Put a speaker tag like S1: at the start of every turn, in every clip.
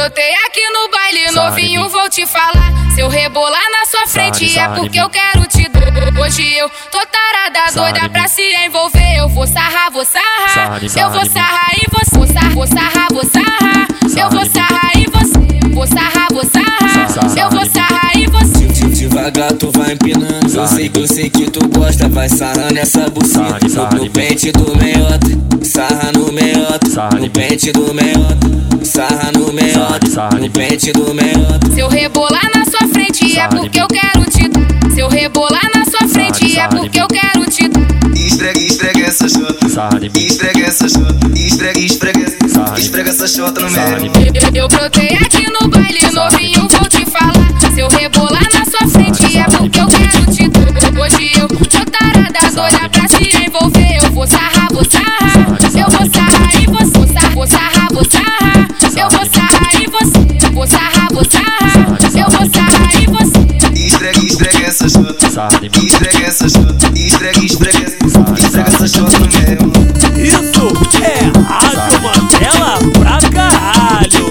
S1: brotei aqui no baile novinho, vou te falar. Se eu rebolar na sua frente é porque eu quero te dar. Hoje eu tô tarada, doida pra se envolver. Eu vou sarrar, vou sarrar. Eu vou sarrar e você. Vou sarrar, vou sarrar, vou sarrar. Eu vou sarrar e você. Vou sarrar, vou sarrar. Eu vou sarrar e você.
S2: Devagar tu vai empinando. Eu sei que eu sei que tu gosta. Vai sarrando essa buceta. No, no pente do meiota. Sarra no pente do meiota. Sarra no meiota. No pente do meiota.
S1: Se eu rebolar na sua frente é porque eu quero te dar. Se eu rebolar na sua frente é porque eu quero te dar.
S2: Esfrega, esfrega essa chota. Esfrega essa chota. Esfrega, esfrega. Esfrega essa chota no meio.
S1: Eu, eu brotei aqui no baile novinho, vou te falar.
S2: Essa chota. Esfrega essa chota. Esfrega, esfrega. Esfrega essa chota meio.
S3: Isso é Rádio Mandela pra caralho.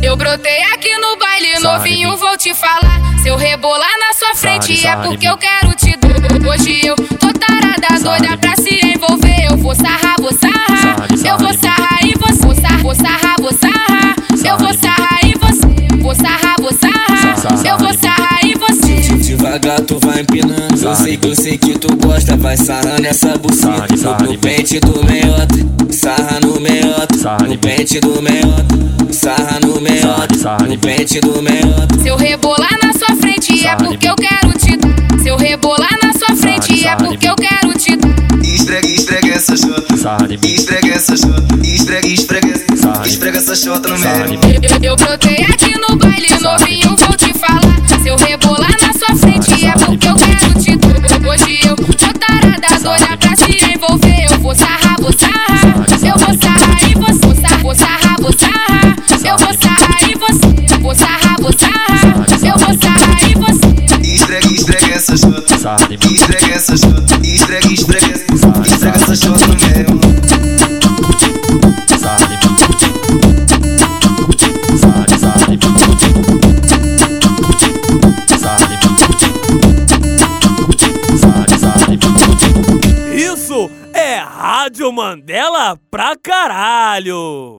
S1: Eu brotei aqui no baile novinho, vou te falar. Se eu rebolar na sua frente é porque eu quero te dar. Hoje eu tô tarada,
S2: Vai sarrando essa buceta. No, no pente do meiota. Sarra no meiota. No pente do meiota. Sarra no meiota. No pente do meiota.
S1: Se eu rebolar na sua frente é porque eu quero te dar. Se eu rebolar na sua frente é porque eu quero te dar.
S2: Esfrega, esfrega essa chota. Esfrega essa chota. Esfrega, esfrega. Esfrega essa chota no meio.
S1: Eu, eu brotei
S2: essa chota. Esfrega essa chota. Esfrega, esfrega. Esfrega essa chota no meio.
S3: Isso é Rádio Mandela pra caralho.